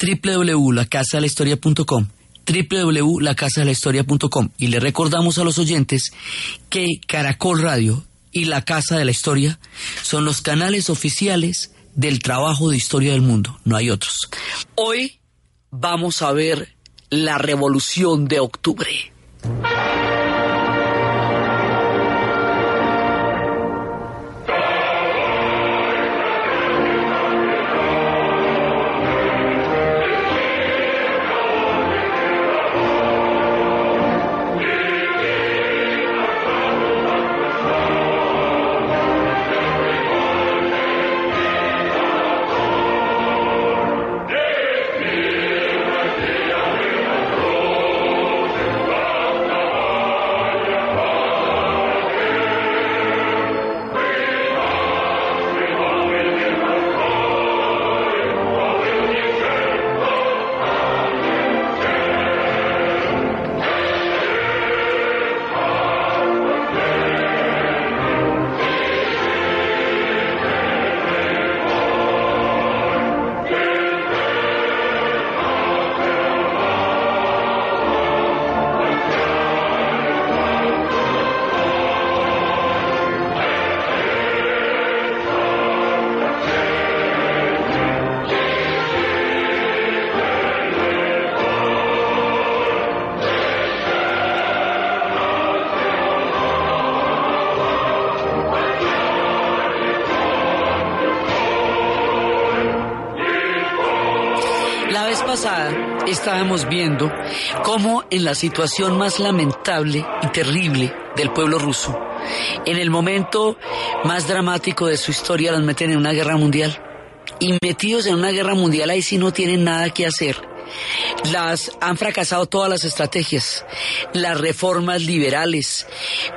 www.lacasadelahistoria.com www.lacasadelahistoria.com y le recordamos a los oyentes que Caracol Radio y La Casa de la Historia son los canales oficiales del trabajo de historia del mundo, no hay otros. Hoy vamos a ver la revolución de octubre. Estábamos viendo cómo en la situación más lamentable y terrible del pueblo ruso, en el momento más dramático de su historia, los meten en una guerra mundial. Y metidos en una guerra mundial ahí sí no tienen nada que hacer las han fracasado todas las estrategias, las reformas liberales.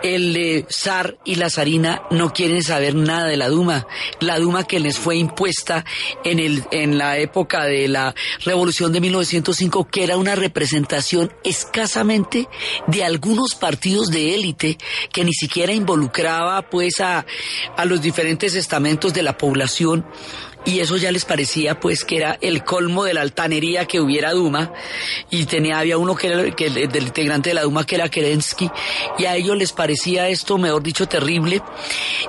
El zar y la zarina no quieren saber nada de la Duma, la Duma que les fue impuesta en el en la época de la Revolución de 1905, que era una representación escasamente de algunos partidos de élite que ni siquiera involucraba pues a, a los diferentes estamentos de la población y eso ya les parecía pues que era el colmo de la altanería que hubiera Duma. Y tenía había uno que era que, del integrante de la Duma que era Kerensky. Y a ellos les parecía esto mejor dicho terrible.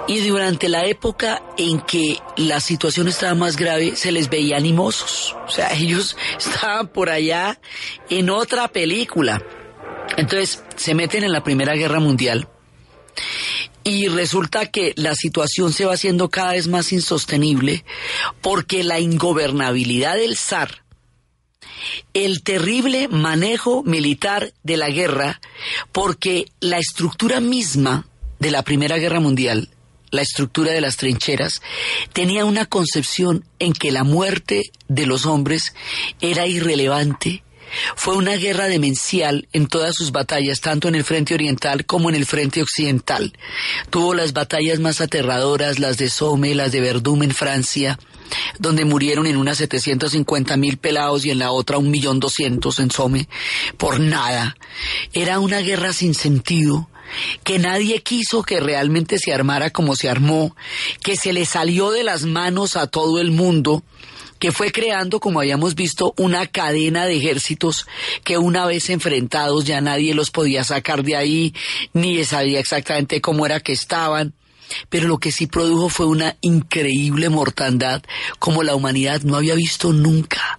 Y durante la época en que la situación estaba más grave se les veía animosos. O sea ellos estaban por allá en otra película. Entonces se meten en la Primera Guerra Mundial y resulta que la situación se va haciendo cada vez más insostenible porque la ingobernabilidad del zar, el terrible manejo militar de la guerra, porque la estructura misma de la Primera Guerra Mundial, la estructura de las trincheras, tenía una concepción en que la muerte de los hombres era irrelevante fue una guerra demencial en todas sus batallas, tanto en el frente oriental como en el frente occidental. Tuvo las batallas más aterradoras, las de Somme, las de Verdun en Francia, donde murieron en unas 750 mil pelados y en la otra un millón doscientos en Somme, por nada. Era una guerra sin sentido, que nadie quiso que realmente se armara como se armó, que se le salió de las manos a todo el mundo, que fue creando, como habíamos visto, una cadena de ejércitos que una vez enfrentados ya nadie los podía sacar de ahí, ni sabía exactamente cómo era que estaban. Pero lo que sí produjo fue una increíble mortandad como la humanidad no había visto nunca.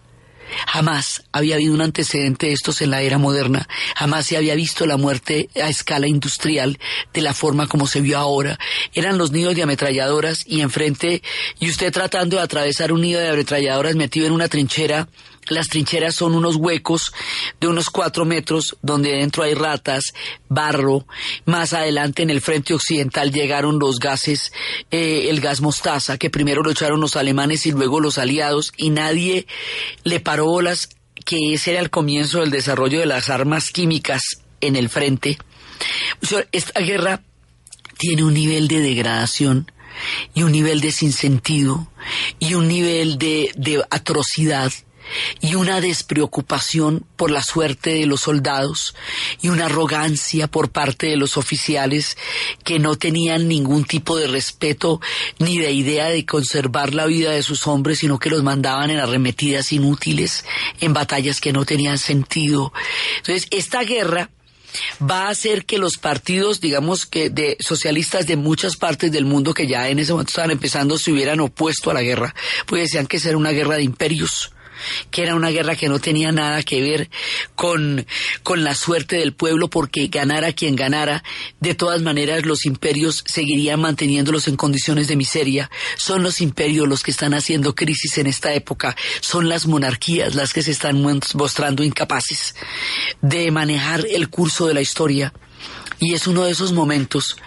Jamás había habido un antecedente de estos en la era moderna, jamás se había visto la muerte a escala industrial de la forma como se vio ahora. Eran los nidos de ametralladoras y enfrente, y usted tratando de atravesar un nido de ametralladoras metido en una trinchera las trincheras son unos huecos de unos cuatro metros donde dentro hay ratas, barro. Más adelante en el frente occidental llegaron los gases, eh, el gas mostaza, que primero lo echaron los alemanes y luego los aliados y nadie le paró bolas que ese era el comienzo del desarrollo de las armas químicas en el frente, esta guerra tiene un nivel de degradación y un nivel de sinsentido y un nivel de, de atrocidad y una despreocupación por la suerte de los soldados y una arrogancia por parte de los oficiales que no tenían ningún tipo de respeto ni de idea de conservar la vida de sus hombres, sino que los mandaban en arremetidas inútiles, en batallas que no tenían sentido. Entonces, esta guerra va a hacer que los partidos, digamos que de socialistas de muchas partes del mundo que ya en ese momento estaban empezando se hubieran opuesto a la guerra, pues decían que era una guerra de imperios que era una guerra que no tenía nada que ver con, con la suerte del pueblo, porque ganara quien ganara, de todas maneras los imperios seguirían manteniéndolos en condiciones de miseria. Son los imperios los que están haciendo crisis en esta época, son las monarquías las que se están mostrando incapaces de manejar el curso de la historia. Y es uno de esos momentos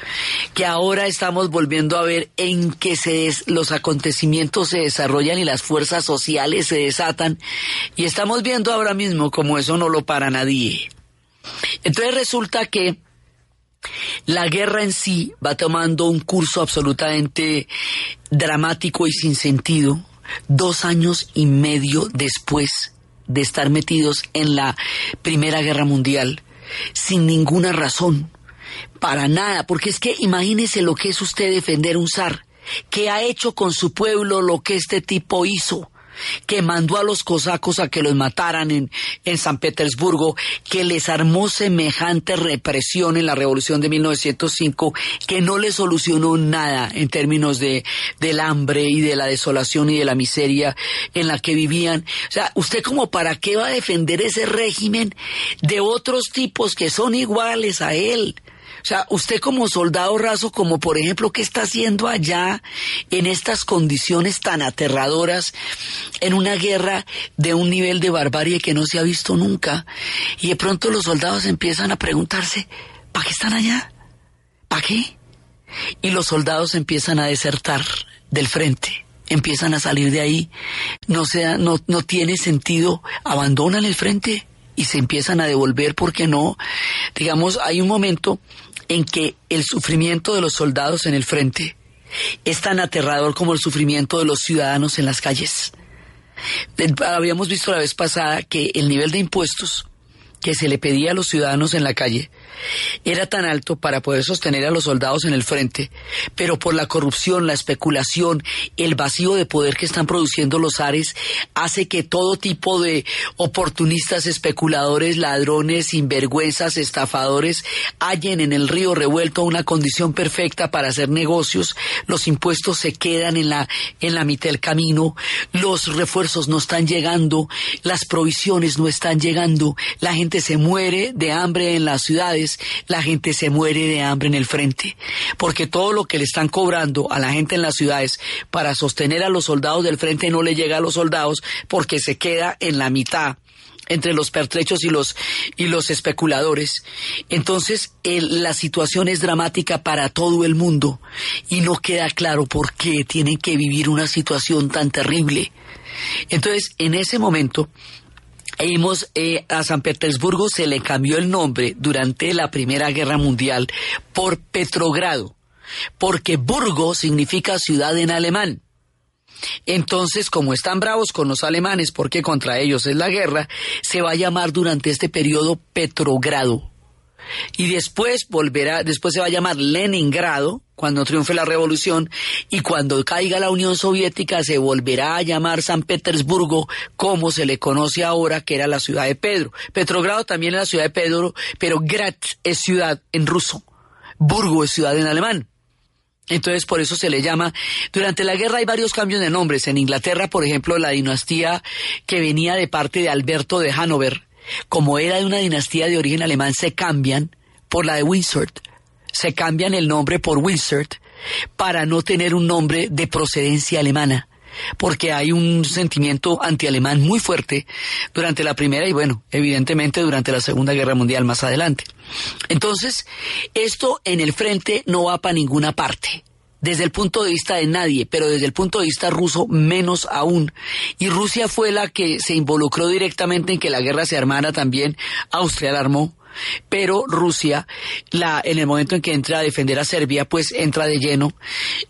que ahora estamos volviendo a ver en que se los acontecimientos se desarrollan y las fuerzas sociales se desatan. Y estamos viendo ahora mismo como eso no lo para nadie. Entonces resulta que la guerra en sí va tomando un curso absolutamente dramático y sin sentido dos años y medio después de estar metidos en la Primera Guerra Mundial sin ninguna razón para nada, porque es que imagínese lo que es usted defender un zar, que ha hecho con su pueblo lo que este tipo hizo que mandó a los cosacos a que los mataran en, en, San Petersburgo, que les armó semejante represión en la revolución de 1905, que no le solucionó nada en términos de, del hambre y de la desolación y de la miseria en la que vivían. O sea, ¿usted como para qué va a defender ese régimen de otros tipos que son iguales a él? Sea, usted como soldado raso, como por ejemplo, ¿qué está haciendo allá en estas condiciones tan aterradoras, en una guerra de un nivel de barbarie que no se ha visto nunca? Y de pronto los soldados empiezan a preguntarse, ¿para qué están allá? ¿Para qué? Y los soldados empiezan a desertar del frente empiezan a salir de ahí, no, sea, no, no tiene sentido, abandonan el frente y se empiezan a devolver porque no, digamos, hay un momento en que el sufrimiento de los soldados en el frente es tan aterrador como el sufrimiento de los ciudadanos en las calles. Habíamos visto la vez pasada que el nivel de impuestos que se le pedía a los ciudadanos en la calle era tan alto para poder sostener a los soldados en el frente, pero por la corrupción, la especulación, el vacío de poder que están produciendo los Ares, hace que todo tipo de oportunistas, especuladores, ladrones, sinvergüenzas, estafadores, hallen en el río revuelto una condición perfecta para hacer negocios, los impuestos se quedan en la, en la mitad del camino, los refuerzos no están llegando, las provisiones no están llegando, la gente se muere de hambre en las ciudades, la gente se muere de hambre en el frente, porque todo lo que le están cobrando a la gente en las ciudades para sostener a los soldados del frente no le llega a los soldados porque se queda en la mitad entre los pertrechos y los y los especuladores. Entonces, la situación es dramática para todo el mundo y no queda claro por qué tienen que vivir una situación tan terrible. Entonces, en ese momento, eh, a San Petersburgo se le cambió el nombre durante la Primera Guerra Mundial por Petrogrado, porque Burgo significa ciudad en alemán. Entonces, como están bravos con los alemanes porque contra ellos es la guerra, se va a llamar durante este periodo Petrogrado y después volverá, después se va a llamar Leningrado, cuando triunfe la revolución, y cuando caiga la Unión Soviética se volverá a llamar San Petersburgo, como se le conoce ahora, que era la ciudad de Pedro. Petrogrado también es la ciudad de Pedro, pero Graz es ciudad en ruso, Burgo es ciudad en alemán. Entonces, por eso se le llama. Durante la guerra hay varios cambios de nombres. En Inglaterra, por ejemplo, la dinastía que venía de parte de Alberto de Hanover, como era de una dinastía de origen alemán, se cambian por la de Windsor. Se cambian el nombre por Windsor para no tener un nombre de procedencia alemana, porque hay un sentimiento antialemán muy fuerte durante la Primera y bueno, evidentemente durante la Segunda Guerra Mundial más adelante. Entonces, esto en el frente no va para ninguna parte. Desde el punto de vista de nadie, pero desde el punto de vista ruso menos aún. Y Rusia fue la que se involucró directamente en que la guerra se armara también. Austria la armó, pero Rusia, la, en el momento en que entra a defender a Serbia, pues entra de lleno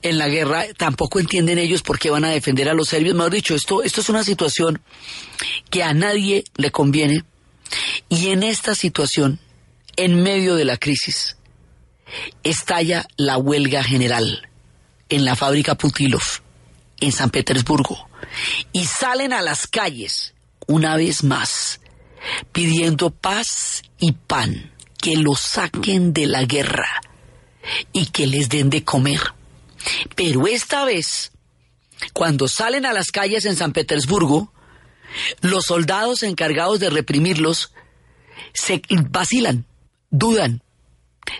en la guerra. Tampoco entienden ellos por qué van a defender a los serbios. Mejor dicho, esto, esto es una situación que a nadie le conviene. Y en esta situación, en medio de la crisis, estalla la huelga general en la fábrica Putilov, en San Petersburgo, y salen a las calles una vez más pidiendo paz y pan, que los saquen de la guerra y que les den de comer. Pero esta vez, cuando salen a las calles en San Petersburgo, los soldados encargados de reprimirlos se vacilan, dudan,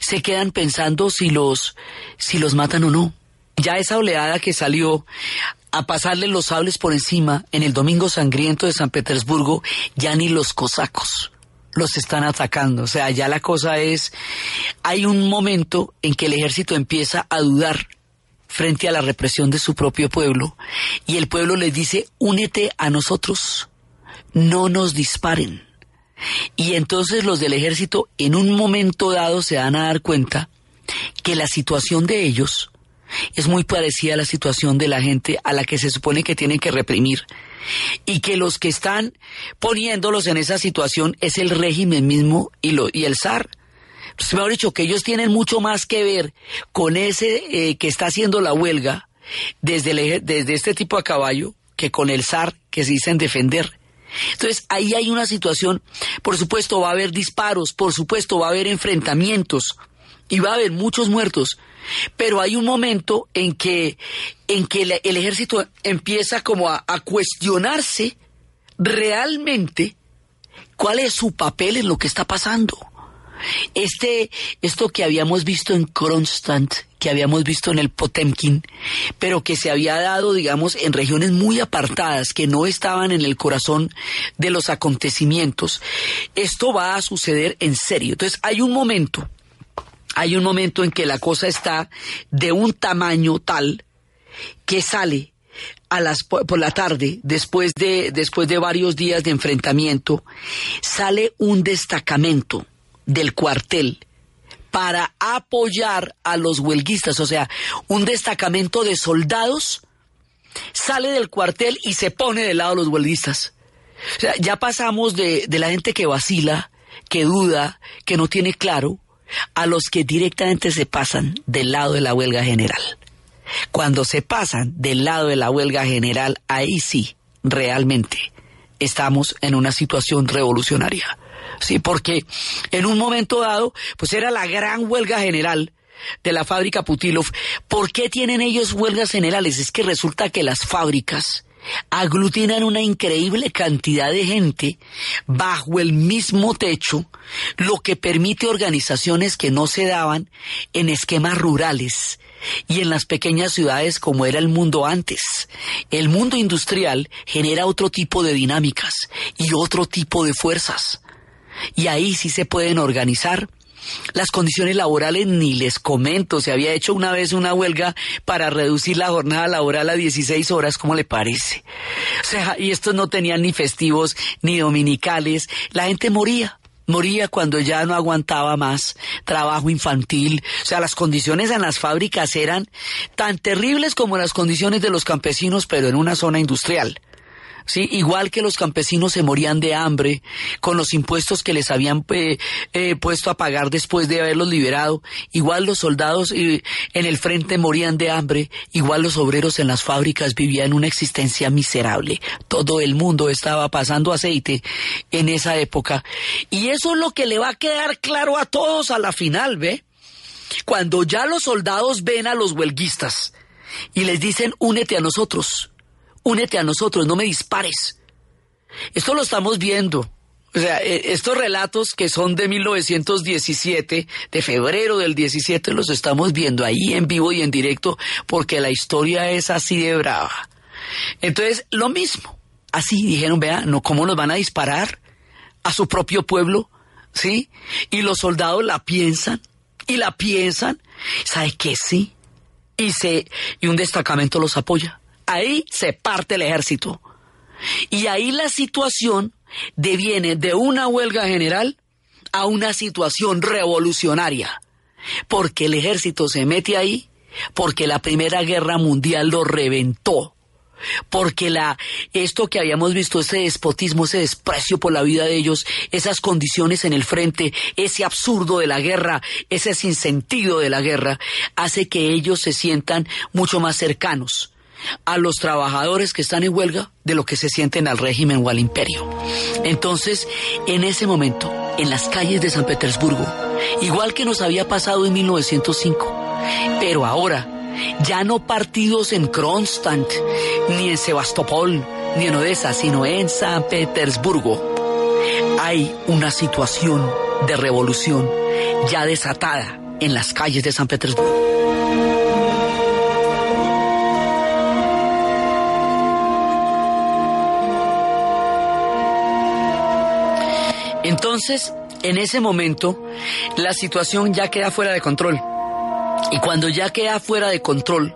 se quedan pensando si los si los matan o no. Ya esa oleada que salió a pasarle los sables por encima en el Domingo Sangriento de San Petersburgo, ya ni los cosacos los están atacando. O sea, ya la cosa es, hay un momento en que el ejército empieza a dudar frente a la represión de su propio pueblo y el pueblo les dice, únete a nosotros, no nos disparen. Y entonces los del ejército en un momento dado se dan a dar cuenta que la situación de ellos es muy parecida a la situación de la gente a la que se supone que tienen que reprimir y que los que están poniéndolos en esa situación es el régimen mismo y, lo, y el zar. Pues me ha dicho que ellos tienen mucho más que ver con ese eh, que está haciendo la huelga desde, desde este tipo a caballo que con el zar que se dicen defender. Entonces ahí hay una situación, por supuesto va a haber disparos, por supuesto va a haber enfrentamientos y va a haber muchos muertos, pero hay un momento en que, en que el, ejército empieza como a, a cuestionarse realmente cuál es su papel en lo que está pasando. Este, esto que habíamos visto en Kronstadt, que habíamos visto en el Potemkin, pero que se había dado, digamos, en regiones muy apartadas, que no estaban en el corazón de los acontecimientos, esto va a suceder en serio. Entonces, hay un momento hay un momento en que la cosa está de un tamaño tal que sale a las por la tarde después de después de varios días de enfrentamiento sale un destacamento del cuartel para apoyar a los huelguistas, o sea, un destacamento de soldados sale del cuartel y se pone del lado de los huelguistas. O sea, ya pasamos de, de la gente que vacila, que duda, que no tiene claro, a los que directamente se pasan del lado de la huelga general. Cuando se pasan del lado de la huelga general, ahí sí, realmente, estamos en una situación revolucionaria. Sí, porque en un momento dado, pues era la gran huelga general de la fábrica Putilov. ¿Por qué tienen ellos huelgas generales? Es que resulta que las fábricas aglutinan una increíble cantidad de gente bajo el mismo techo, lo que permite organizaciones que no se daban en esquemas rurales y en las pequeñas ciudades como era el mundo antes. El mundo industrial genera otro tipo de dinámicas y otro tipo de fuerzas. Y ahí sí se pueden organizar las condiciones laborales ni les comento. Se había hecho una vez una huelga para reducir la jornada laboral a 16 horas, ¿cómo le parece? O sea, y estos no tenían ni festivos ni dominicales. La gente moría moría cuando ya no aguantaba más trabajo infantil. O sea, las condiciones en las fábricas eran tan terribles como las condiciones de los campesinos, pero en una zona industrial. ¿Sí? Igual que los campesinos se morían de hambre con los impuestos que les habían eh, eh, puesto a pagar después de haberlos liberado, igual los soldados eh, en el frente morían de hambre, igual los obreros en las fábricas vivían una existencia miserable. Todo el mundo estaba pasando aceite en esa época. Y eso es lo que le va a quedar claro a todos a la final, ¿ve? Cuando ya los soldados ven a los huelguistas y les dicen únete a nosotros, únete a nosotros, no me dispares. Esto lo estamos viendo. O sea, e, estos relatos que son de 1917, de febrero del 17, los estamos viendo ahí en vivo y en directo porque la historia es así de brava. Entonces, lo mismo. Así dijeron, vea, no, ¿cómo nos van a disparar a su propio pueblo? ¿Sí? Y los soldados la piensan y la piensan. ¿Sabe qué? Sí. y, se, y un destacamento los apoya. Ahí se parte el ejército. Y ahí la situación deviene de una huelga general a una situación revolucionaria. Porque el ejército se mete ahí, porque la Primera Guerra Mundial lo reventó porque la esto que habíamos visto ese despotismo, ese desprecio por la vida de ellos, esas condiciones en el frente, ese absurdo de la guerra, ese sinsentido de la guerra, hace que ellos se sientan mucho más cercanos a los trabajadores que están en huelga de lo que se sienten al régimen o al imperio. Entonces, en ese momento, en las calles de San Petersburgo, igual que nos había pasado en 1905, pero ahora, ya no partidos en Kronstadt, ni en Sebastopol, ni en Odessa, sino en San Petersburgo, hay una situación de revolución ya desatada en las calles de San Petersburgo. Entonces, en ese momento, la situación ya queda fuera de control. Y cuando ya queda fuera de control,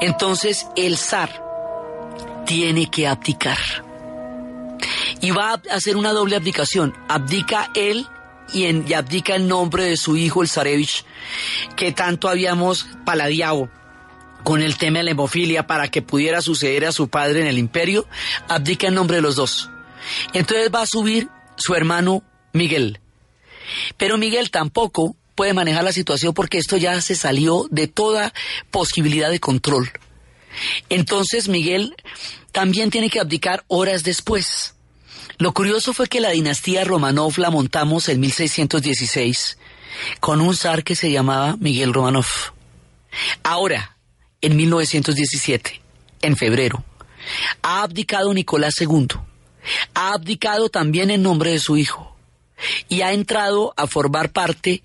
entonces el zar tiene que abdicar. Y va a hacer una doble abdicación. Abdica él y, en, abdica el nombre de su hijo, el zarevich, que tanto habíamos paladeado con el tema de la hemofilia para que pudiera suceder a su padre en el imperio, abdica el nombre de los dos. Entonces va a subir su hermano Miguel. Pero Miguel tampoco puede manejar la situación porque esto ya se salió de toda posibilidad de control. Entonces Miguel también tiene que abdicar horas después. Lo curioso fue que la dinastía Romanov la montamos en 1616 con un zar que se llamaba Miguel Romanov. Ahora, en 1917, en febrero, ha abdicado Nicolás II ha abdicado también en nombre de su hijo y ha entrado a formar parte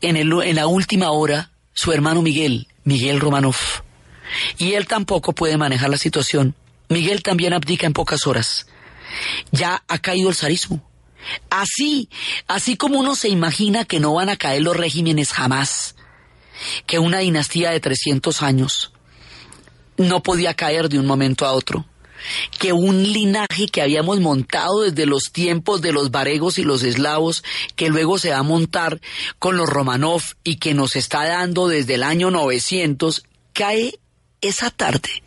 en, el, en la última hora su hermano Miguel, Miguel Romanov. Y él tampoco puede manejar la situación. Miguel también abdica en pocas horas. Ya ha caído el zarismo. Así, así como uno se imagina que no van a caer los regímenes jamás, que una dinastía de 300 años no podía caer de un momento a otro que un linaje que habíamos montado desde los tiempos de los varegos y los eslavos, que luego se va a montar con los Romanov y que nos está dando desde el año 900, cae esa tarde,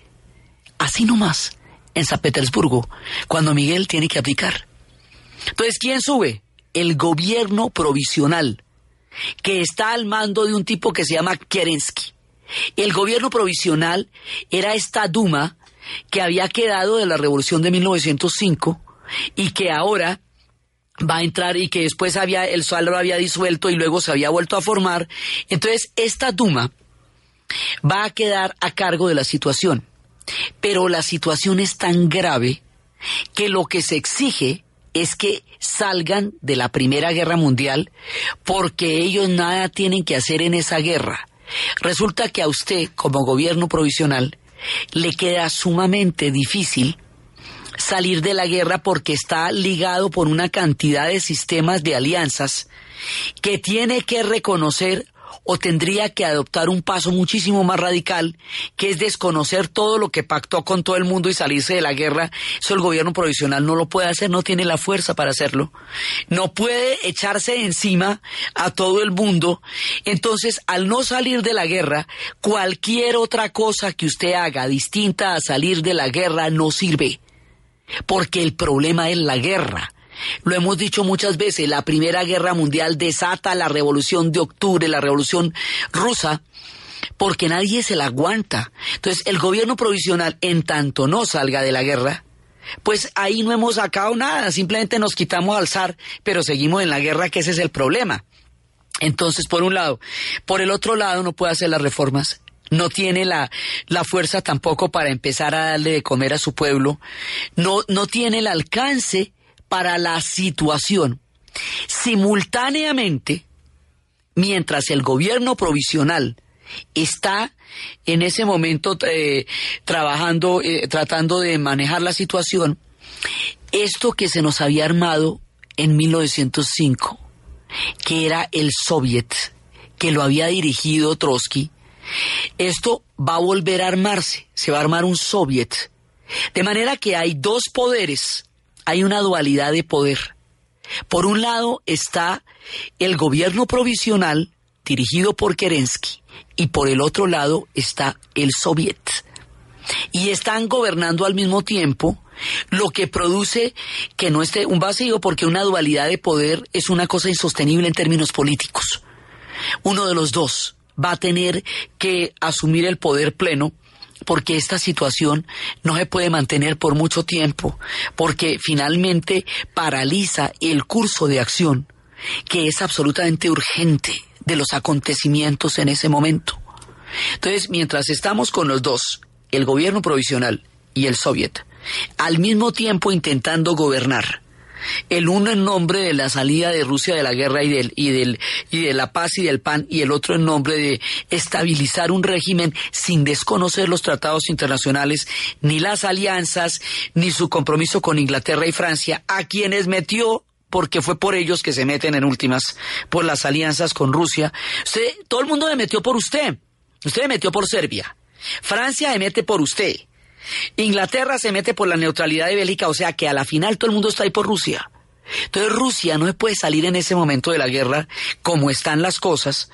así nomás, en San Petersburgo, cuando Miguel tiene que abdicar. Entonces, ¿quién sube? El gobierno provisional, que está al mando de un tipo que se llama Kerensky. El gobierno provisional era esta Duma que había quedado de la revolución de 1905 y que ahora va a entrar y que después había el sol lo había disuelto y luego se había vuelto a formar. Entonces, esta Duma va a quedar a cargo de la situación. Pero la situación es tan grave que lo que se exige es que salgan de la Primera Guerra Mundial porque ellos nada tienen que hacer en esa guerra. Resulta que a usted, como gobierno provisional, le queda sumamente difícil salir de la guerra porque está ligado por una cantidad de sistemas de alianzas que tiene que reconocer o tendría que adoptar un paso muchísimo más radical, que es desconocer todo lo que pactó con todo el mundo y salirse de la guerra. Eso el gobierno provisional no lo puede hacer, no tiene la fuerza para hacerlo. No puede echarse encima a todo el mundo. Entonces, al no salir de la guerra, cualquier otra cosa que usted haga distinta a salir de la guerra no sirve. Porque el problema es la guerra. Lo hemos dicho muchas veces, la Primera Guerra Mundial desata la Revolución de Octubre, la Revolución Rusa, porque nadie se la aguanta. Entonces, el gobierno provisional, en tanto no salga de la guerra, pues ahí no hemos sacado nada, simplemente nos quitamos al zar, pero seguimos en la guerra, que ese es el problema. Entonces, por un lado. Por el otro lado, no puede hacer las reformas. No tiene la, la fuerza tampoco para empezar a darle de comer a su pueblo. No, no tiene el alcance para la situación. Simultáneamente, mientras el gobierno provisional está en ese momento eh, trabajando, eh, tratando de manejar la situación, esto que se nos había armado en 1905, que era el Soviet, que lo había dirigido Trotsky, esto va a volver a armarse, se va a armar un soviet. De manera que hay dos poderes, hay una dualidad de poder. Por un lado está el gobierno provisional dirigido por Kerensky y por el otro lado está el soviet. Y están gobernando al mismo tiempo, lo que produce que no esté un vacío porque una dualidad de poder es una cosa insostenible en términos políticos. Uno de los dos va a tener que asumir el poder pleno porque esta situación no se puede mantener por mucho tiempo, porque finalmente paraliza el curso de acción que es absolutamente urgente de los acontecimientos en ese momento. Entonces, mientras estamos con los dos, el gobierno provisional y el soviet, al mismo tiempo intentando gobernar, el uno en nombre de la salida de Rusia de la guerra y, del, y, del, y de la paz y del pan, y el otro en nombre de estabilizar un régimen sin desconocer los tratados internacionales, ni las alianzas, ni su compromiso con Inglaterra y Francia, a quienes metió porque fue por ellos que se meten en últimas, por las alianzas con Rusia. Usted, todo el mundo me metió por usted. Usted me metió por Serbia. Francia se mete por usted. Inglaterra se mete por la neutralidad de Bélgica, o sea que a la final todo el mundo está ahí por Rusia. Entonces Rusia no puede salir en ese momento de la guerra como están las cosas,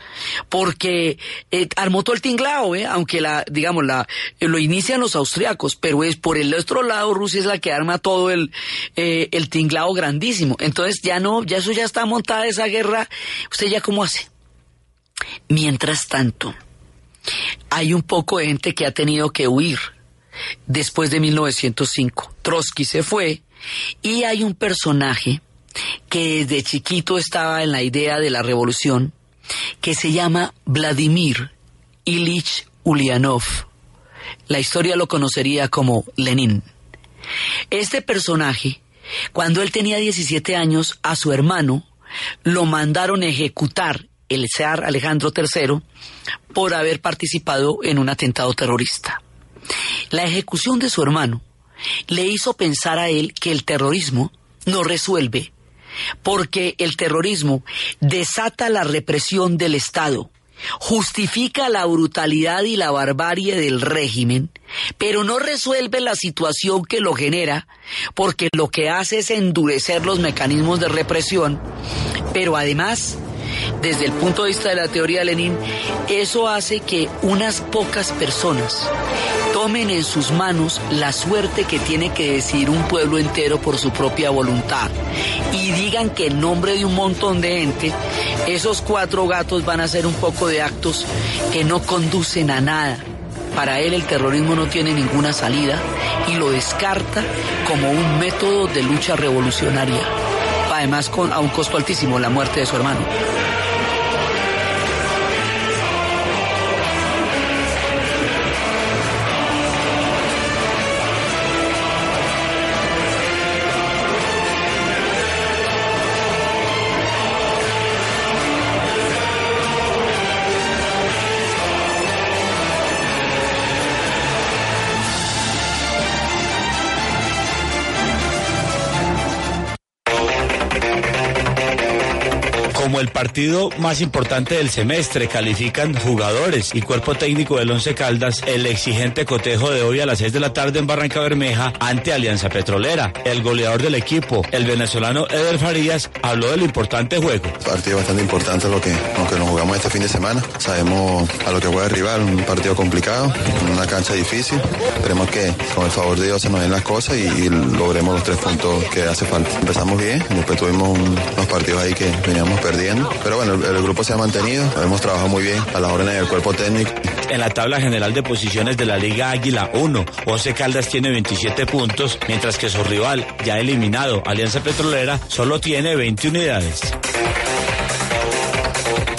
porque eh, armó todo el tinglao, ¿eh? aunque la, digamos, la, lo inician los austriacos, pero es por el otro lado Rusia es la que arma todo el, eh, el tinglao grandísimo. Entonces ya no, ya eso ya está montada esa guerra, ¿usted ya cómo hace? Mientras tanto, hay un poco de gente que ha tenido que huir después de 1905. Trotsky se fue y hay un personaje que desde chiquito estaba en la idea de la revolución que se llama Vladimir Ilich Ulyanov. La historia lo conocería como Lenin. Este personaje, cuando él tenía 17 años, a su hermano lo mandaron ejecutar el zar Alejandro III por haber participado en un atentado terrorista. La ejecución de su hermano le hizo pensar a él que el terrorismo no resuelve, porque el terrorismo desata la represión del Estado, justifica la brutalidad y la barbarie del régimen, pero no resuelve la situación que lo genera, porque lo que hace es endurecer los mecanismos de represión, pero además desde el punto de vista de la teoría de Lenin, eso hace que unas pocas personas tomen en sus manos la suerte que tiene que decidir un pueblo entero por su propia voluntad y digan que en nombre de un montón de gente, esos cuatro gatos van a hacer un poco de actos que no conducen a nada. Para él el terrorismo no tiene ninguna salida y lo descarta como un método de lucha revolucionaria, además con, a un costo altísimo, la muerte de su hermano. Partido más importante del semestre. Califican jugadores y cuerpo técnico del Once Caldas el exigente cotejo de hoy a las 6 de la tarde en Barranca Bermeja ante Alianza Petrolera. El goleador del equipo, el venezolano Eder Farías, habló del importante juego. Partido bastante importante lo que, lo que nos jugamos este fin de semana. Sabemos a lo que juega el rival, un partido complicado, una cancha difícil. Esperemos que con el favor de Dios se nos den las cosas y, logremos los tres puntos que hace falta. Empezamos bien, después tuvimos unos partidos ahí que veníamos perdiendo pero bueno, el, grupo se ha mantenido, hemos trabajado muy bien a la órdenes del cuerpo técnico. En la tabla general de posiciones de la Liga Águila 1, Once Caldas tiene 27 puntos, mientras que su rival, ya eliminado, Alianza Petrolera, solo tiene 20 unidades.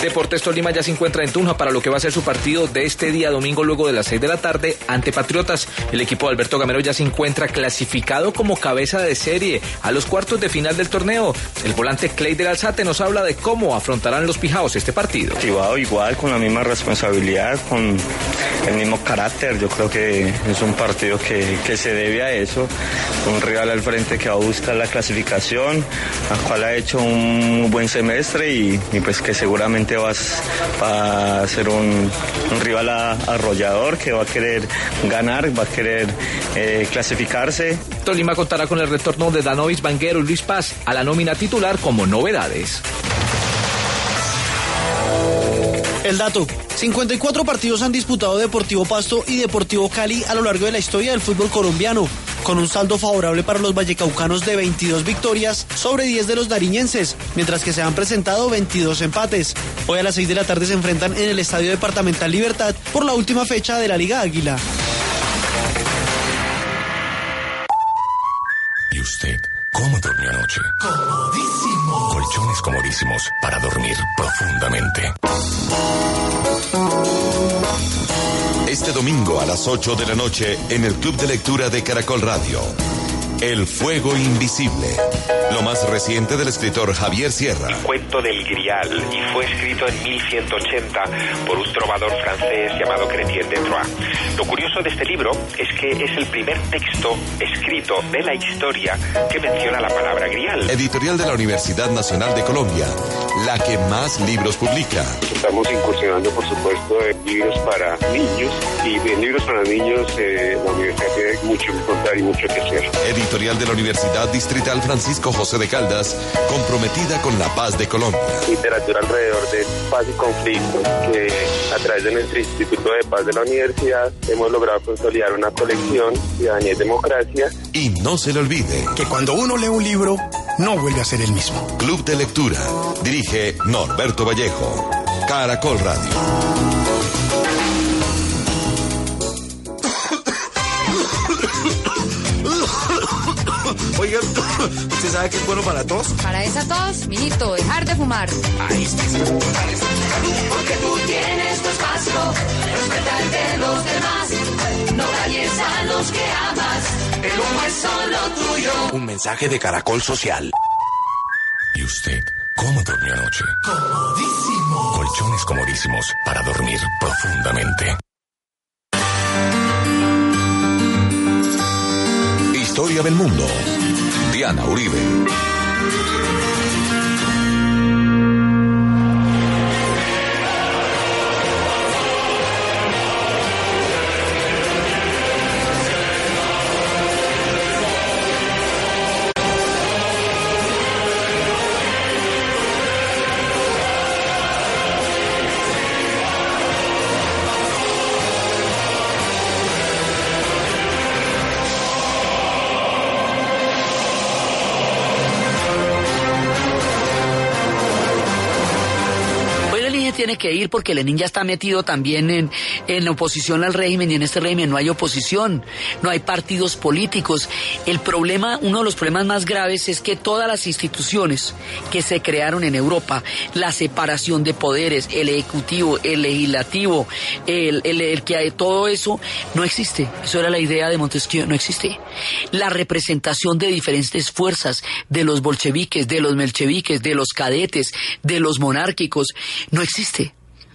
Deportes Tolima ya se encuentra en Tunja para lo que va a ser su partido de este día domingo luego de las 6 de la tarde ante Patriotas. El equipo de Alberto Gamero ya se encuentra clasificado como cabeza de serie a los cuartos de final del torneo. El volante Clay del Alzate nos habla de cómo afrontarán los pijaos este partido. Activado igual, con la misma responsabilidad, con el mismo carácter. Yo creo que es un partido que, que se debe a eso. Un rival al frente que va a buscar la clasificación, la cual ha hecho un buen semestre y, pues que seguramente vas, va a ser un, rival arrollador que va a querer ganar, va a querer eh, clasificarse. Tolima contará con el retorno de Danovis Banguero y Luis Paz a la nómina titular como novedades. El dato. 54 partidos han disputado Deportivo Pasto y Deportivo Cali a lo largo de la historia del fútbol colombiano, con un saldo favorable para los vallecaucanos de 22 victorias sobre 10 de los nariñenses, mientras que se han presentado 22 empates. Hoy a las 6 de la tarde se enfrentan en el Estadio Departamental Libertad por la última fecha de la Liga Águila. ¿Y usted cómo durmió anoche? Comodísimo. Colchones comodísimos para dormir profundamente. Este domingo a las 8 de la noche en el Club de Lectura de Caracol Radio. El fuego invisible. Lo más reciente del escritor Javier Sierra. El cuento del Grial y fue escrito en 1180 por un trovador francés llamado Chrétien de Troyes. Lo curioso de este libro es que es el primer texto escrito de la historia que menciona la palabra Grial. Editorial de la Universidad Nacional de Colombia, la que más libros publica. Estamos incursionando, por supuesto, en libros para niños y en libros para niños eh, la universidad tiene mucho que contar y mucho que hacer. Editorial de la Universidad Distrital Francisco José de Caldas, comprometida con la paz de Colombia. Literatura alrededor de paz y conflicto, que a través de nuestro Instituto de Paz de la Universidad hemos logrado consolidar una colección Ciudadanía y Democracia. Y no se le olvide que cuando uno lee un libro, no vuelve a ser el mismo. Club de Lectura. Dirige Norberto Vallejo. Caracol Radio. Oiga, ¿usted sabe qué es bueno para tos? Para esa tos, minito, dejar de fumar. Ahí está. Porque tú tienes tu espacio, respeta el de los demás. No dañes a los que amas, el humo es solo tuyo. Un mensaje de Caracol Social. ¿Y usted cómo durmió anoche? Comodísimo. Colchones comodísimos para dormir profundamente. Historia del mundo. Diana Uribe. Que ir porque Lenin ya está metido también en, en oposición al régimen y en este régimen no hay oposición, no hay partidos políticos. El problema, uno de los problemas más graves es que todas las instituciones que se crearon en Europa, la separación de poderes, el ejecutivo, el legislativo, el, el, el que hay, todo eso no existe. Eso era la idea de Montesquieu, no existe. La representación de diferentes fuerzas, de los bolcheviques, de los melcheviques, de los cadetes, de los monárquicos, no existe.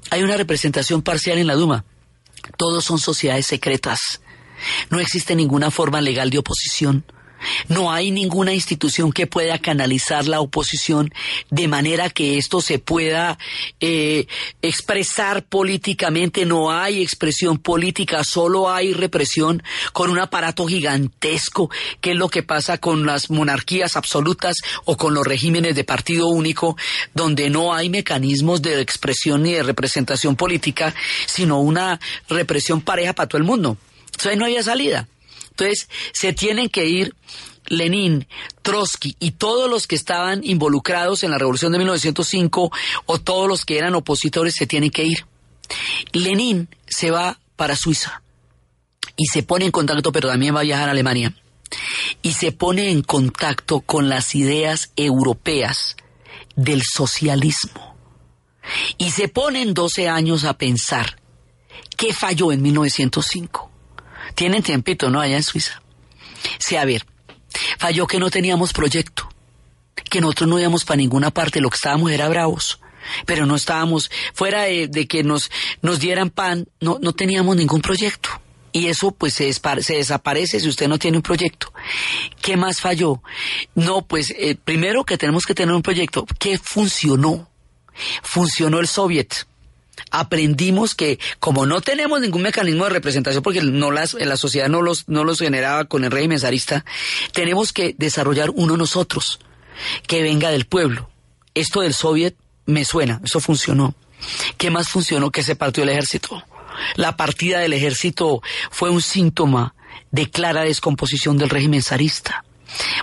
Hay una representación parcial en la Duma. Todos son sociedades secretas. No existe ninguna forma legal de oposición. No hay ninguna institución que pueda canalizar la oposición de manera que esto se pueda eh, expresar políticamente. No hay expresión política, solo hay represión con un aparato gigantesco, que es lo que pasa con las monarquías absolutas o con los regímenes de partido único, donde no hay mecanismos de expresión ni de representación política, sino una represión pareja para todo el mundo. Entonces no había salida. Entonces, se tienen que ir Lenin, Trotsky y todos los que estaban involucrados en la revolución de 1905 o todos los que eran opositores se tienen que ir. Lenin se va para Suiza y se pone en contacto, pero también va a viajar a Alemania, y se pone en contacto con las ideas europeas del socialismo. Y se pone en 12 años a pensar qué falló en 1905 tienen tiempito, ¿no? Allá en Suiza. Sí, a ver, falló que no teníamos proyecto, que nosotros no íbamos para ninguna parte, lo que estábamos era bravos, pero no estábamos, fuera de, que nos, nos dieran pan, no, no teníamos ningún proyecto. y eso pues se, desaparece si usted no tiene un proyecto. ¿Qué más falló? No, pues eh, primero que tenemos que tener un proyecto. ¿Qué funcionó? Funcionó el soviet. Aprendimos que como no tenemos ningún mecanismo de representación porque no las, la sociedad no los, no los generaba con el régimen zarista, tenemos que desarrollar uno nosotros, que venga del pueblo. Esto del soviet me suena, eso funcionó. ¿Qué más funcionó que se partió el ejército? La partida del ejército fue un síntoma de clara descomposición del régimen zarista.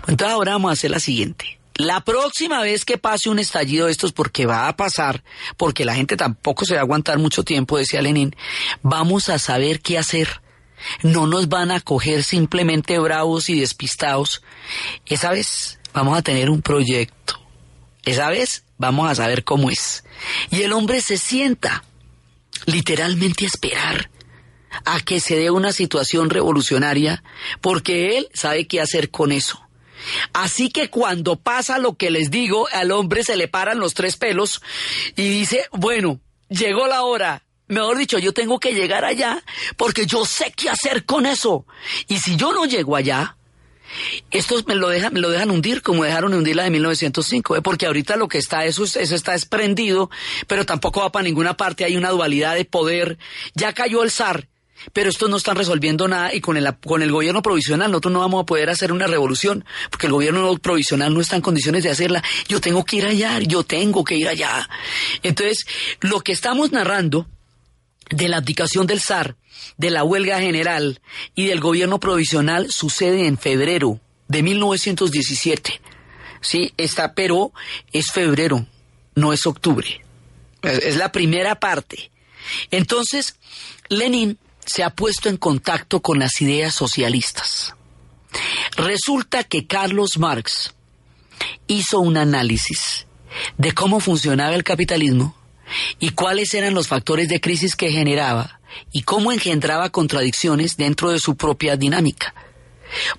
Entonces ahora vamos a hacer la siguiente. La próxima vez que pase un estallido de estos, porque va a pasar, porque la gente tampoco se va a aguantar mucho tiempo, decía Lenin, vamos a saber qué hacer. No nos van a coger simplemente bravos y despistados. Esa vez vamos a tener un proyecto. Esa vez vamos a saber cómo es. Y el hombre se sienta literalmente a esperar a que se dé una situación revolucionaria porque él sabe qué hacer con eso. Así que cuando pasa lo que les digo, al hombre se le paran los tres pelos y dice, bueno, llegó la hora. Mejor dicho, yo tengo que llegar allá porque yo sé qué hacer con eso. Y si yo no llego allá, estos me lo dejan, me lo dejan hundir como dejaron hundir la de 1905, ¿eh? porque ahorita lo que está, eso, es- eso está desprendido, pero tampoco va para ninguna parte, hay una dualidad de poder. Ya cayó el zar, pero estos no están resolviendo nada y con el, con el gobierno provisional nosotros no vamos a poder hacer una revolución, porque el gobierno provisional no está en condiciones de hacerla. Yo tengo que ir allá, yo tengo que ir allá. Entonces, lo que estamos narrando de la abdicación del zar, de la huelga general y del gobierno provisional sucede en febrero de 1917. Sí, está, pero es febrero, no es octubre. Es la primera parte. Entonces, Lenin se ha puesto en contacto con las ideas socialistas. Resulta que Carlos Marx hizo un análisis de cómo funcionaba el capitalismo y cuáles eran los factores de crisis que generaba y cómo engendraba contradicciones dentro de su propia dinámica.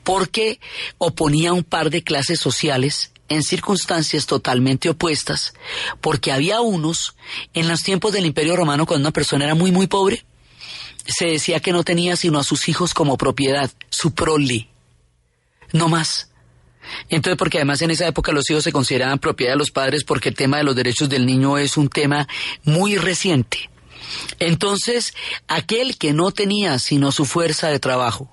Porque oponía un par de clases sociales en circunstancias totalmente opuestas, porque había unos, en los tiempos del Imperio Romano, cuando una persona era muy, muy pobre, se decía que no tenía sino a sus hijos como propiedad, su prole, no más. Entonces, porque además en esa época los hijos se consideraban propiedad de los padres porque el tema de los derechos del niño es un tema muy reciente. Entonces, aquel que no tenía sino su fuerza de trabajo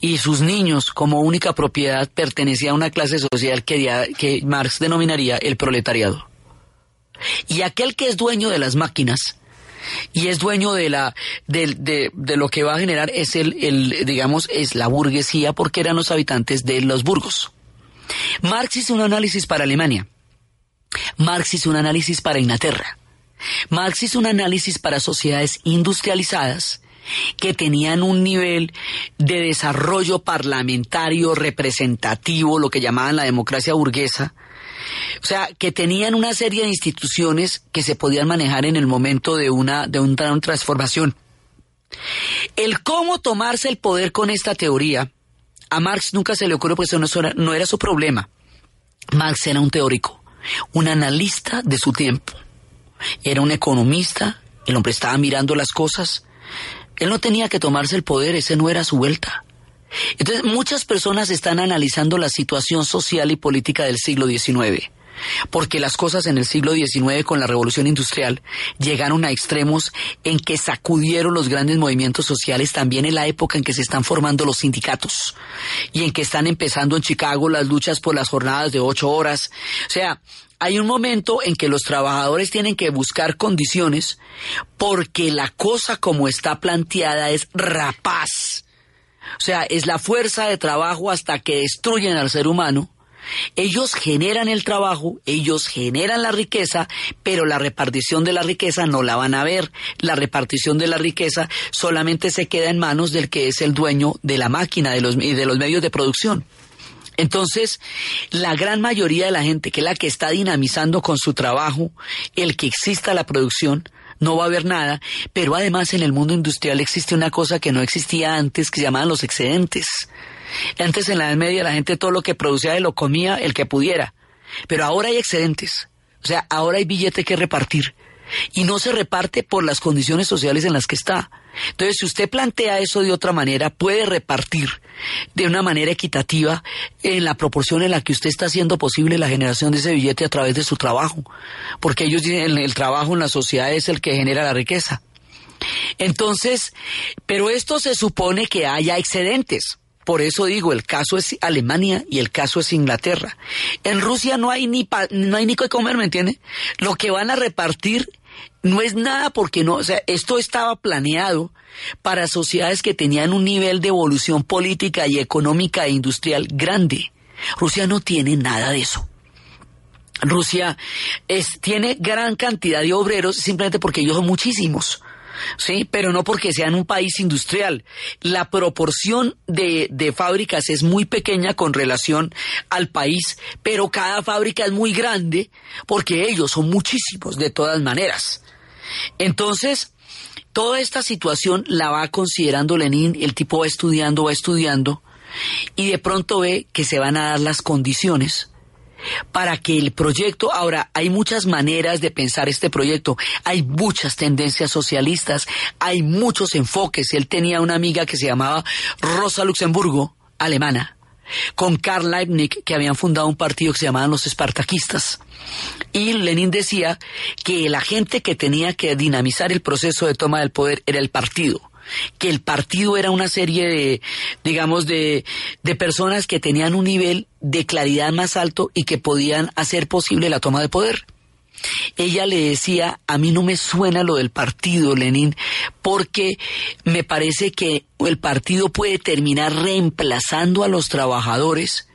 y sus niños como única propiedad pertenecía a una clase social que, que Marx denominaría el proletariado. Y aquel que es dueño de las máquinas y es dueño de la de, de lo que va a generar es el, el digamos es la burguesía porque eran los habitantes de los burgos. Marx hizo un análisis para Alemania. Marx hizo un análisis para Inglaterra. Marx hizo un análisis para sociedades industrializadas que tenían un nivel de desarrollo parlamentario representativo, lo que llamaban la democracia burguesa, o sea, que tenían una serie de instituciones que se podían manejar en el momento de una, de una transformación. El cómo tomarse el poder con esta teoría, a Marx nunca se le ocurrió porque eso no no era su problema. Marx era un teórico, un analista de su tiempo. Era un economista, el hombre estaba mirando las cosas. Él no tenía que tomarse el poder, ese no era su vuelta. Entonces, muchas personas están analizando la situación social y política del siglo XIX, porque las cosas en el siglo XIX con la revolución industrial llegaron a extremos en que sacudieron los grandes movimientos sociales también en la época en que se están formando los sindicatos y en que están empezando en Chicago las luchas por las jornadas de ocho horas. O sea, hay un momento en que los trabajadores tienen que buscar condiciones porque la cosa como está planteada es rapaz. O sea, es la fuerza de trabajo hasta que destruyen al ser humano. Ellos generan el trabajo, ellos generan la riqueza, pero la repartición de la riqueza no la van a ver. La repartición de la riqueza solamente se queda en manos del que es el dueño de la máquina de los, y de los medios de producción. Entonces, la gran mayoría de la gente, que es la que está dinamizando con su trabajo el que exista la producción, no va a haber nada, pero además en el mundo industrial existe una cosa que no existía antes, que se llamaban los excedentes. Antes en la Edad Media la gente todo lo que producía lo comía el que pudiera, pero ahora hay excedentes, o sea, ahora hay billete que repartir. Y no se reparte por las condiciones sociales en las que está, Entonces, si usted plantea eso de otra manera, puede repartir de una manera equitativa en la proporción en la que usted está haciendo posible la generación de ese billete a través de su trabajo. Porque ellos dicen el trabajo en la sociedad es el que genera la riqueza. Entonces, pero esto se supone que haya excedentes. Por eso digo, el caso es Alemania y el caso es Inglaterra. En Rusia no hay ni no hay ni que comer, ¿me entiende? Lo que van a repartir no es nada porque no, o sea, esto estaba planeado para sociedades que tenían un nivel de evolución política y económica e industrial grande. Rusia no tiene nada de eso. Rusia es, tiene gran cantidad de obreros simplemente porque ellos son muchísimos. Sí, pero no porque sean un país industrial. La proporción de, de, fábricas es muy pequeña con relación al país, pero cada fábrica es muy grande porque ellos son muchísimos de todas maneras. Entonces, toda esta situación la va considerando Lenin, el tipo va estudiando, va estudiando, y de pronto ve que se van a dar las condiciones para que el proyecto, ahora hay muchas maneras de pensar este proyecto, hay muchas tendencias socialistas, hay muchos enfoques. Él tenía una amiga que se llamaba Rosa Luxemburgo, alemana, con Karl Leibniz, que habían fundado un partido que se llamaban los espartaquistas. Y Lenin decía que la gente que tenía que dinamizar el proceso de toma del poder era el partido que el partido era una serie de, digamos, de, de personas que tenían un nivel de claridad más alto y que podían hacer posible la toma de poder. Ella le decía, a mí no me suena lo del partido, Lenin, porque me parece que el partido puede terminar reemplazando a los trabajadores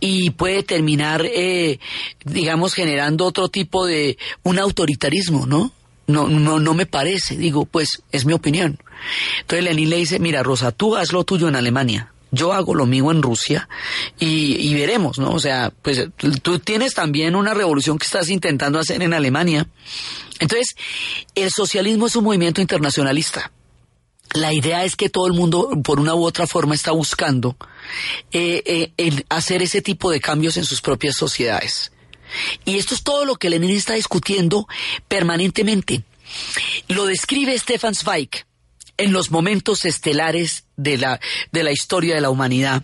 y puede terminar, eh, digamos, generando otro tipo de un autoritarismo, ¿no? No, no, no me parece, digo, pues es mi opinión. Entonces Lenin le dice, mira Rosa, tú haz lo tuyo en Alemania, yo hago lo mío en Rusia y, veremos, ¿no? O sea, pues tú tienes también una revolución que estás intentando hacer en Alemania. Entonces, el socialismo es un movimiento internacionalista. La idea es que todo el mundo, por una u otra forma, está buscando eh, eh, hacer ese tipo de cambios en sus propias sociedades. Y esto es todo lo que Lenin está discutiendo permanentemente. Lo describe Stefan Zweig en los momentos estelares de la, de la historia de la humanidad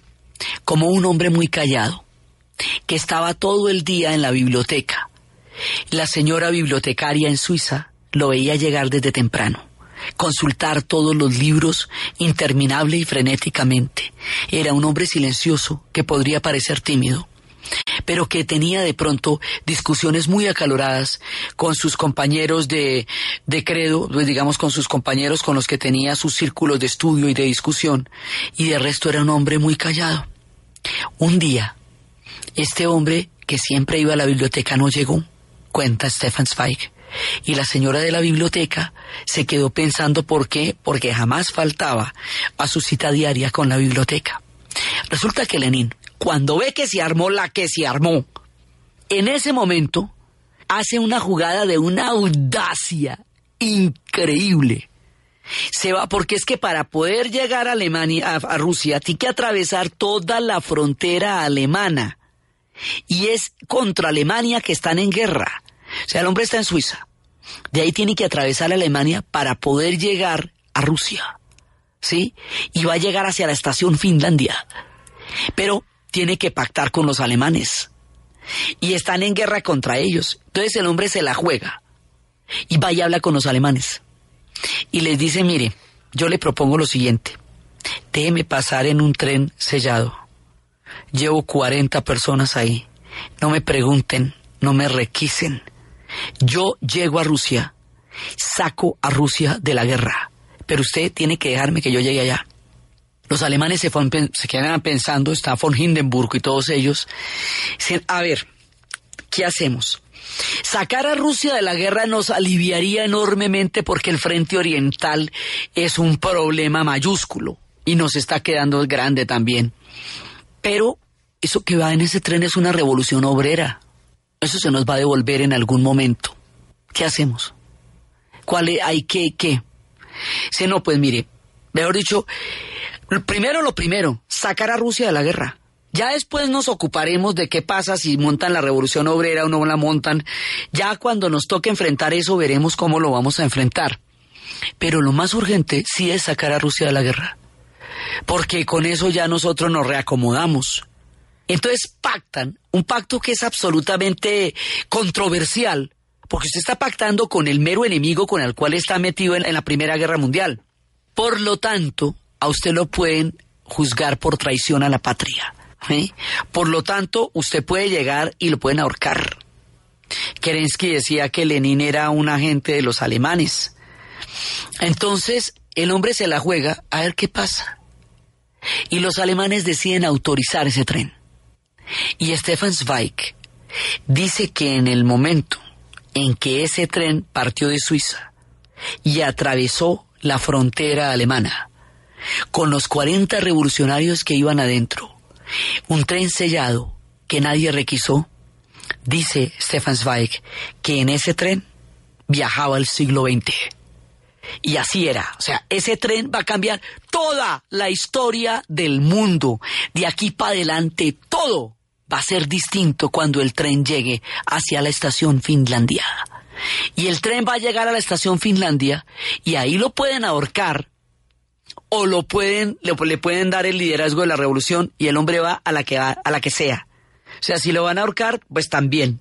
como un hombre muy callado, que estaba todo el día en la biblioteca. La señora bibliotecaria en Suiza lo veía llegar desde temprano, consultar todos los libros interminable y frenéticamente. Era un hombre silencioso que podría parecer tímido, pero que tenía de pronto discusiones muy acaloradas con sus compañeros de, de credo, pues, digamos con sus compañeros con los que tenía sus círculos de estudio y de discusión, y de resto era un hombre muy callado. Un día, este hombre que siempre iba a la biblioteca no llegó, cuenta Stefan Zweig. Y la señora de la biblioteca se quedó pensando por qué, porque jamás faltaba a su cita diaria con la biblioteca. Resulta que Lenin, cuando ve que se armó la que se armó, en ese momento hace una jugada de una audacia increíble. Se va porque es que para poder llegar a Alemania, a, Rusia, tiene que atravesar toda la frontera alemana. Y es contra Alemania que están en guerra. O sea, el hombre está en Suiza. De ahí tiene que atravesar Alemania para poder llegar a Rusia. ¿Sí? Y va a llegar hacia la estación Finlandia. Pero tiene que pactar con los alemanes. Y están en guerra contra ellos. Entonces el hombre se la juega. Y va y habla con los alemanes. Y les dice, mire, yo le propongo lo siguiente. Déjeme pasar en un tren sellado. Llevo 40 personas ahí. No me pregunten, no me requisen. Yo llego a Rusia, saco a Rusia de la guerra. Pero usted tiene que dejarme que yo llegue allá. Los alemanes se, se quedan pensando, está von Hindenburg y todos ellos, dicen, a ver, ¿qué hacemos? Sacar a Rusia de la guerra nos aliviaría enormemente porque el frente oriental es un problema mayúsculo y nos está quedando grande también. Pero eso que va en ese tren es una revolución obrera. Eso se nos va a devolver en algún momento. ¿Qué hacemos? ¿Cuál hay que qué? Si no, pues mire, mejor dicho, Primero lo primero, sacar a Rusia de la guerra. Ya después nos ocuparemos de qué pasa si montan la revolución obrera o no la montan. Ya cuando nos toque enfrentar eso veremos cómo lo vamos a enfrentar. Pero lo más urgente sí es sacar a Rusia de la guerra. Porque con eso ya nosotros nos reacomodamos. Entonces pactan, un pacto que es absolutamente controversial, porque usted está pactando con el mero enemigo con el cual está metido en, en la Primera Guerra Mundial. Por lo tanto, a usted lo pueden juzgar por traición a la patria. Por lo tanto, usted puede llegar y lo pueden ahorcar. Kerensky decía que Lenin era un agente de los alemanes. Entonces, el hombre se la juega a ver qué pasa. Y los alemanes deciden autorizar ese tren. Y Stefan Zweig dice que en el momento en que ese tren partió de Suiza y atravesó la frontera alemana, con los 40 revolucionarios que iban adentro, un tren sellado que nadie requisó, dice Stefan Zweig que en ese tren viajaba el siglo XX. Y así era. O sea, ese tren va a cambiar toda la historia del mundo. De aquí para adelante, todo va a ser distinto cuando el tren llegue hacia la estación Finlandia. Y el tren va a llegar a la estación Finlandia y ahí lo pueden ahorcar o lo pueden, le, le pueden dar el liderazgo de la revolución y el hombre va a la que va, a la que sea. O sea, si lo van a ahorcar, pues también.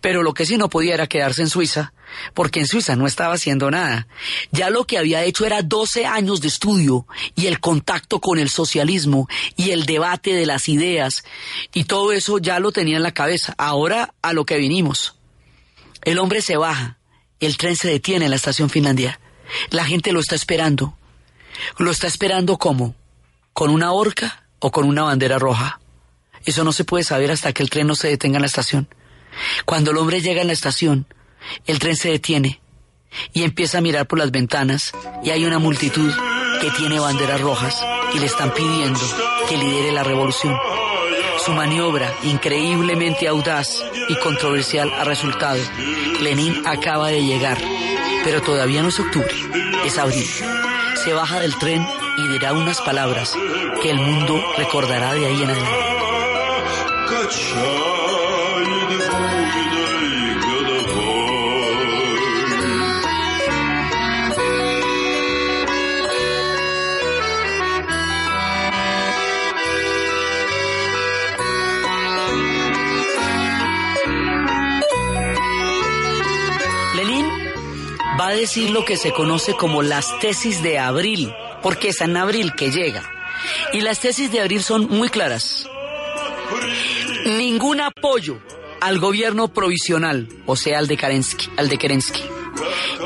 Pero lo que sí no podía era quedarse en Suiza, porque en Suiza no estaba haciendo nada. Ya lo que había hecho era 12 años de estudio y el contacto con el socialismo y el debate de las ideas y todo eso ya lo tenía en la cabeza. Ahora a lo que vinimos. El hombre se baja, el tren se detiene en la estación Finlandia. La gente lo está esperando. Lo está esperando como? ¿Con una horca o con una bandera roja? Eso no se puede saber hasta que el tren no se detenga en la estación. Cuando el hombre llega en la estación, el tren se detiene y empieza a mirar por las ventanas y hay una multitud que tiene banderas rojas y le están pidiendo que lidere la revolución. Su maniobra, increíblemente audaz y controversial, ha resultado. Lenin acaba de llegar, pero todavía no es octubre, es abril. Se baja del tren y dirá unas palabras que el mundo recordará de ahí en adelante. Decir lo que se conoce como las tesis de abril, porque es en abril que llega. Y las tesis de abril son muy claras. Ningún apoyo al gobierno provisional, o sea, al de Kerensky, al de Kerensky.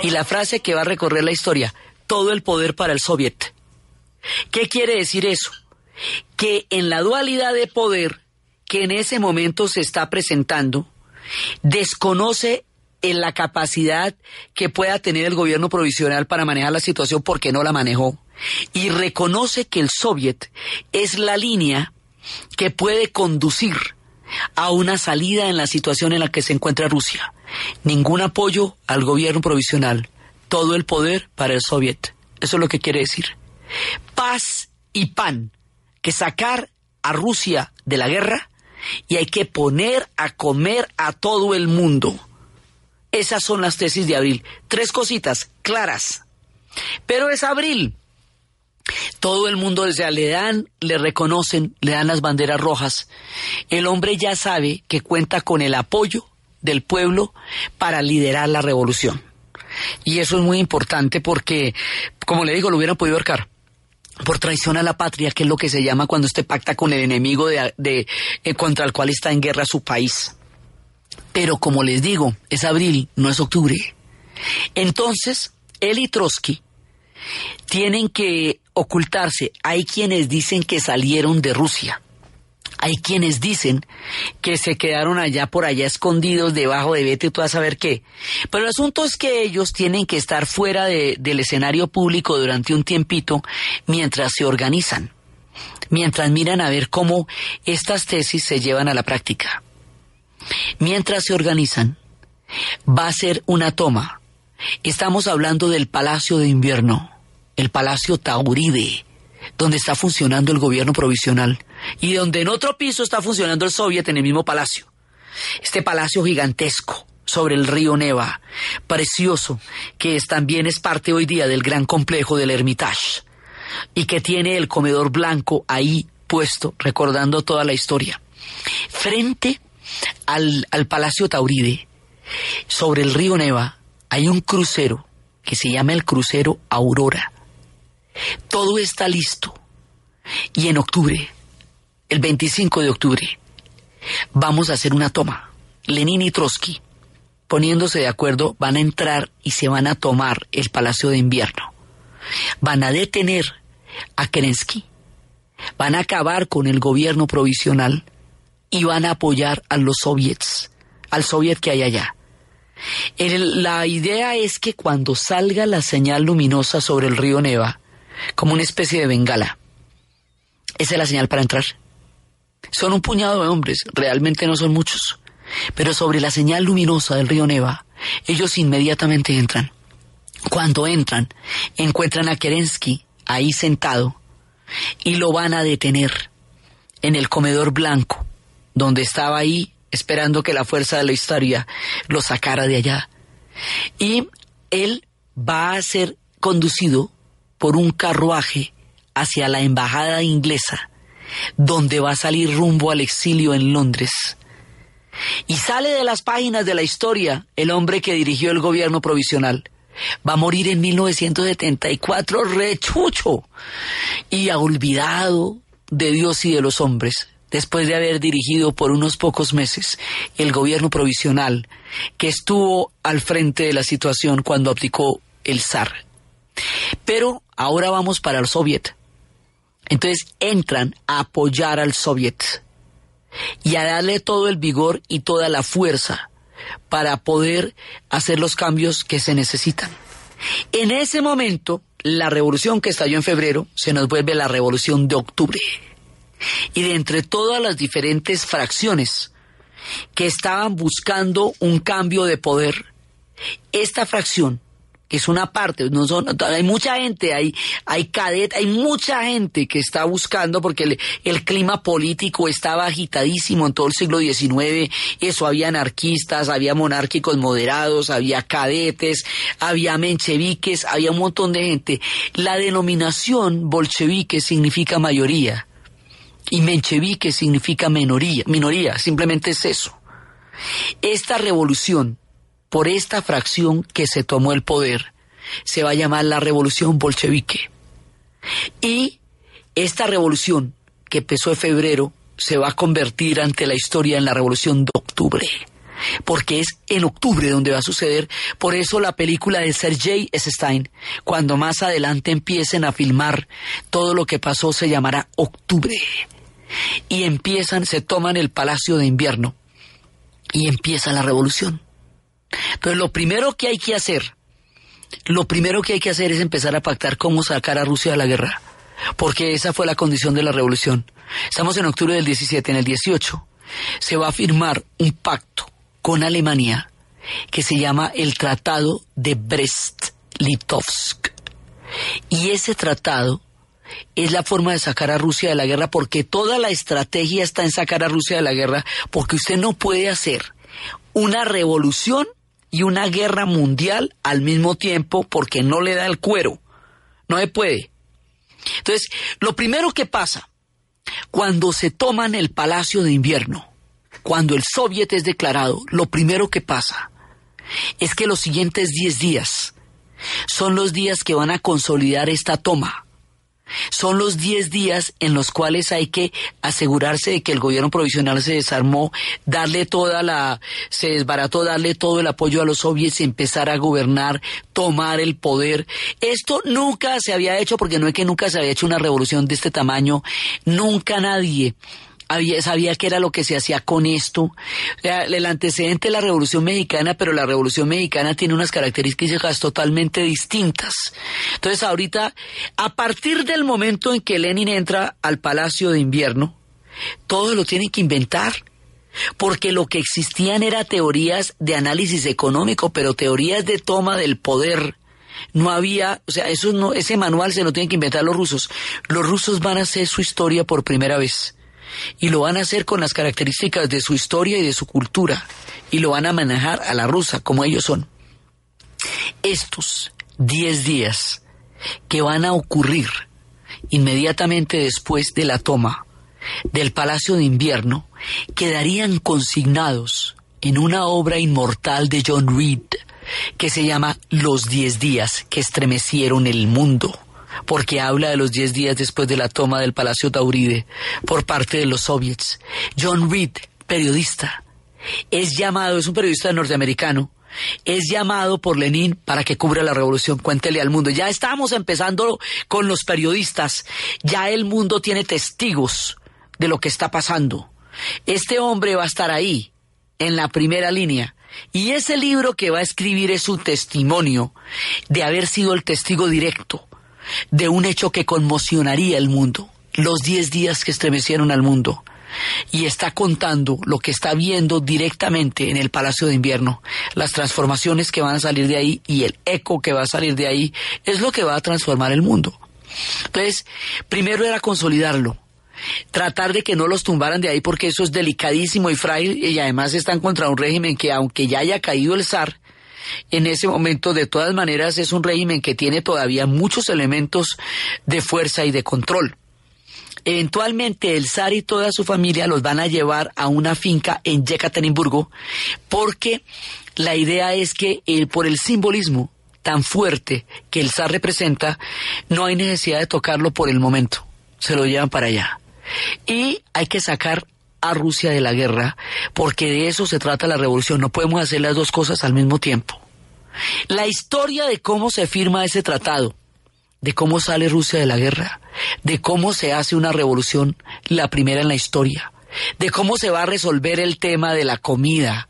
Y la frase que va a recorrer la historia, todo el poder para el soviet. ¿Qué quiere decir eso? Que en la dualidad de poder que en ese momento se está presentando, desconoce en la capacidad que pueda tener el gobierno provisional para manejar la situación porque no la manejó y reconoce que el soviet es la línea que puede conducir a una salida en la situación en la que se encuentra Rusia. Ningún apoyo al gobierno provisional, todo el poder para el soviet. Eso es lo que quiere decir. Paz y pan, que sacar a Rusia de la guerra y hay que poner a comer a todo el mundo. Esas son las tesis de abril. Tres cositas claras. Pero es abril. Todo el mundo, sea, le dan, le reconocen, le dan las banderas rojas. El hombre ya sabe que cuenta con el apoyo del pueblo para liderar la revolución. Y eso es muy importante porque, como le digo, lo hubieran podido ahorcar por traición a la patria, que es lo que se llama cuando usted pacta con el enemigo de, de, eh, contra el cual está en guerra su país. Pero como les digo, es abril, no es octubre. Entonces, él y Trotsky tienen que ocultarse. Hay quienes dicen que salieron de Rusia. Hay quienes dicen que se quedaron allá por allá escondidos debajo de vete tú a saber qué. Pero el asunto es que ellos tienen que estar fuera de, del escenario público durante un tiempito mientras se organizan, mientras miran a ver cómo estas tesis se llevan a la práctica. Mientras se organizan, va a ser una toma. Estamos hablando del Palacio de Invierno, el Palacio Tauride, donde está funcionando el gobierno provisional y donde en otro piso está funcionando el soviet en el mismo palacio. Este palacio gigantesco, sobre el río Neva, precioso, que es, también es parte hoy día del gran complejo del Hermitage y que tiene el comedor blanco ahí puesto, recordando toda la historia. Frente al, al Palacio Tauride, sobre el río Neva, hay un crucero que se llama el crucero Aurora. Todo está listo. Y en octubre, el 25 de octubre, vamos a hacer una toma. Lenin y Trotsky, poniéndose de acuerdo, van a entrar y se van a tomar el Palacio de Invierno. Van a detener a Kerensky, van a acabar con el gobierno provisional y van a apoyar a los soviets, al soviet que hay allá. la idea es que cuando salga la señal luminosa sobre el río Neva, como una especie de bengala, esa es la señal para entrar. Son un puñado de hombres, realmente no son muchos, pero sobre la señal luminosa del río Neva, ellos inmediatamente entran. Cuando entran, encuentran a Kerensky ahí sentado y lo van a detener en el comedor blanco, donde estaba ahí esperando que la fuerza de la historia lo sacara de allá. Y él va a ser conducido por un carruaje hacia la embajada inglesa, donde va a salir rumbo al exilio en Londres. Y sale de las páginas de la historia el hombre que dirigió el gobierno provisional. Va a morir en 1974 rechucho y olvidado de Dios y de los hombres, después de haber dirigido por unos pocos meses el gobierno provisional que estuvo al frente de la situación cuando abdicó el zar. Pero ahora vamos para el soviet. Entonces entran a apoyar al soviet y a darle todo el vigor y toda la fuerza para poder hacer los cambios que se necesitan. En ese momento, la revolución que estalló en febrero se nos vuelve la revolución de octubre. Y de entre todas las diferentes fracciones que estaban buscando un cambio de poder, esta fracción es una parte, no son, hay mucha gente, hay, hay cadet, hay mucha gente que está buscando porque el, el, clima político estaba agitadísimo en todo el siglo XIX, eso había anarquistas, había monárquicos moderados, había cadetes, había mencheviques, había un montón de gente. La denominación bolchevique significa mayoría y menchevique significa minoría, minoría, simplemente es eso. Esta revolución por esta fracción que se tomó el poder, se va a llamar la revolución bolchevique. Y esta revolución, que empezó en febrero, se va a convertir ante la historia en la revolución de octubre. Porque es en octubre donde va a suceder. Por eso la película de Sergei Stein, cuando más adelante empiecen a filmar todo lo que pasó, se llamará Octubre. Y empiezan, se toman el Palacio de Invierno. Y empieza la revolución. Entonces, lo primero que hay que hacer, lo primero que hay que hacer es empezar a pactar cómo sacar a Rusia de la guerra, porque esa fue la condición de la revolución. Estamos en octubre del 17, en el 18 se va a firmar un pacto con Alemania que se llama el Tratado de Brest-Litovsk. Y ese tratado es la forma de sacar a Rusia de la guerra porque toda la estrategia está en sacar a Rusia de la guerra porque usted no puede hacer una revolución y una guerra mundial al mismo tiempo porque no le da el cuero. No se puede. Entonces, lo primero que pasa cuando se toman el Palacio de Invierno, cuando el Soviet es declarado, lo primero que pasa es que los siguientes 10 días son los días que van a consolidar esta toma son los 10 días en los cuales hay que asegurarse de que el gobierno provisional se desarmó, darle toda la, se desbarató, darle todo el apoyo a los soviets, empezar a gobernar, tomar el poder. Esto nunca se había hecho porque no es que nunca se había hecho una revolución de este tamaño, nunca nadie sabía que era lo que se hacía con esto. El antecedente de la Revolución Mexicana, pero la Revolución Mexicana tiene unas características totalmente distintas. Entonces ahorita, a partir del momento en que Lenin entra al Palacio de Invierno, todo lo tienen que inventar. Porque lo que existían eran teorías de análisis económico, pero teorías de toma del poder. No había, o sea, eso no, ese manual se lo tienen que inventar los rusos. Los rusos van a hacer su historia por primera vez y lo van a hacer con las características de su historia y de su cultura y lo van a manejar a la rusa como ellos son. Estos 10 días que van a ocurrir inmediatamente después de la toma del Palacio de Invierno quedarían consignados en una obra inmortal de John Reed que se llama Los Diez Días que estremecieron el mundo, porque habla de los diez días después de la toma del Palacio Tauride por parte de los soviets. John Reed, periodista, es llamado, es un periodista norteamericano, es llamado por Lenin para que cubra la revolución. Cuéntele al mundo. Ya estamos empezando con los periodistas. Ya el mundo tiene testigos de lo que está pasando. Este hombre va a estar ahí, en la primera línea. Y ese libro que va a escribir es su testimonio de haber sido el testigo directo de un hecho que conmocionaría el mundo, los diez días que estremecieron al mundo. Y está contando lo que está viendo directamente en el Palacio de Invierno, las transformaciones que van a salir de ahí y el eco que va a salir de ahí, es lo que va a transformar el mundo. Entonces, primero era consolidarlo, tratar de que no los tumbaran de ahí porque eso es delicadísimo y frágil y además están contra un régimen que aunque ya haya caído el zar, en ese momento de todas maneras es un régimen que tiene todavía muchos elementos de fuerza y de control. Eventualmente el zar y toda su familia los van a llevar a una finca en Yekaterinburgo porque la idea es que por el simbolismo tan fuerte que el zar representa, no hay necesidad de tocarlo por el momento. Se lo llevan para allá. Y hay que sacar a Rusia de la guerra, porque de eso se trata la revolución. No podemos hacer las dos cosas al mismo tiempo. La historia de cómo se firma ese tratado, de cómo sale Rusia de la guerra, de cómo se hace una revolución, la primera en la historia, de cómo se va a resolver el tema de la comida,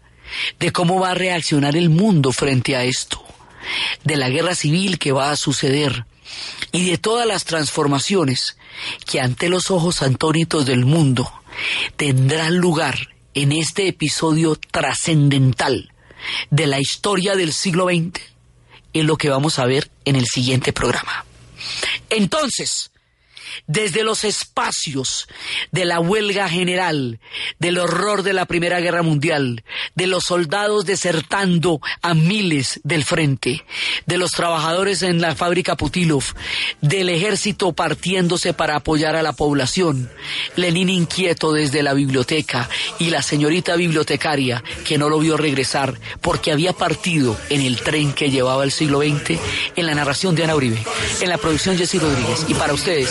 de cómo va a reaccionar el mundo frente a esto, de la guerra civil que va a suceder y de todas las transformaciones que ante los ojos antónitos del mundo tendrán lugar en este episodio trascendental de la historia del siglo XX es lo que vamos a ver en el siguiente programa. Entonces, desde los espacios de la huelga general, del horror de la Primera Guerra Mundial, de los soldados desertando a miles del frente, de los trabajadores en la fábrica Putilov, del ejército partiéndose para apoyar a la población, Lenin inquieto desde la biblioteca y la señorita bibliotecaria que no lo vio regresar porque había partido en el tren que llevaba el siglo XX, en la narración de Ana Uribe, en la producción Jessy Rodríguez. Y para ustedes,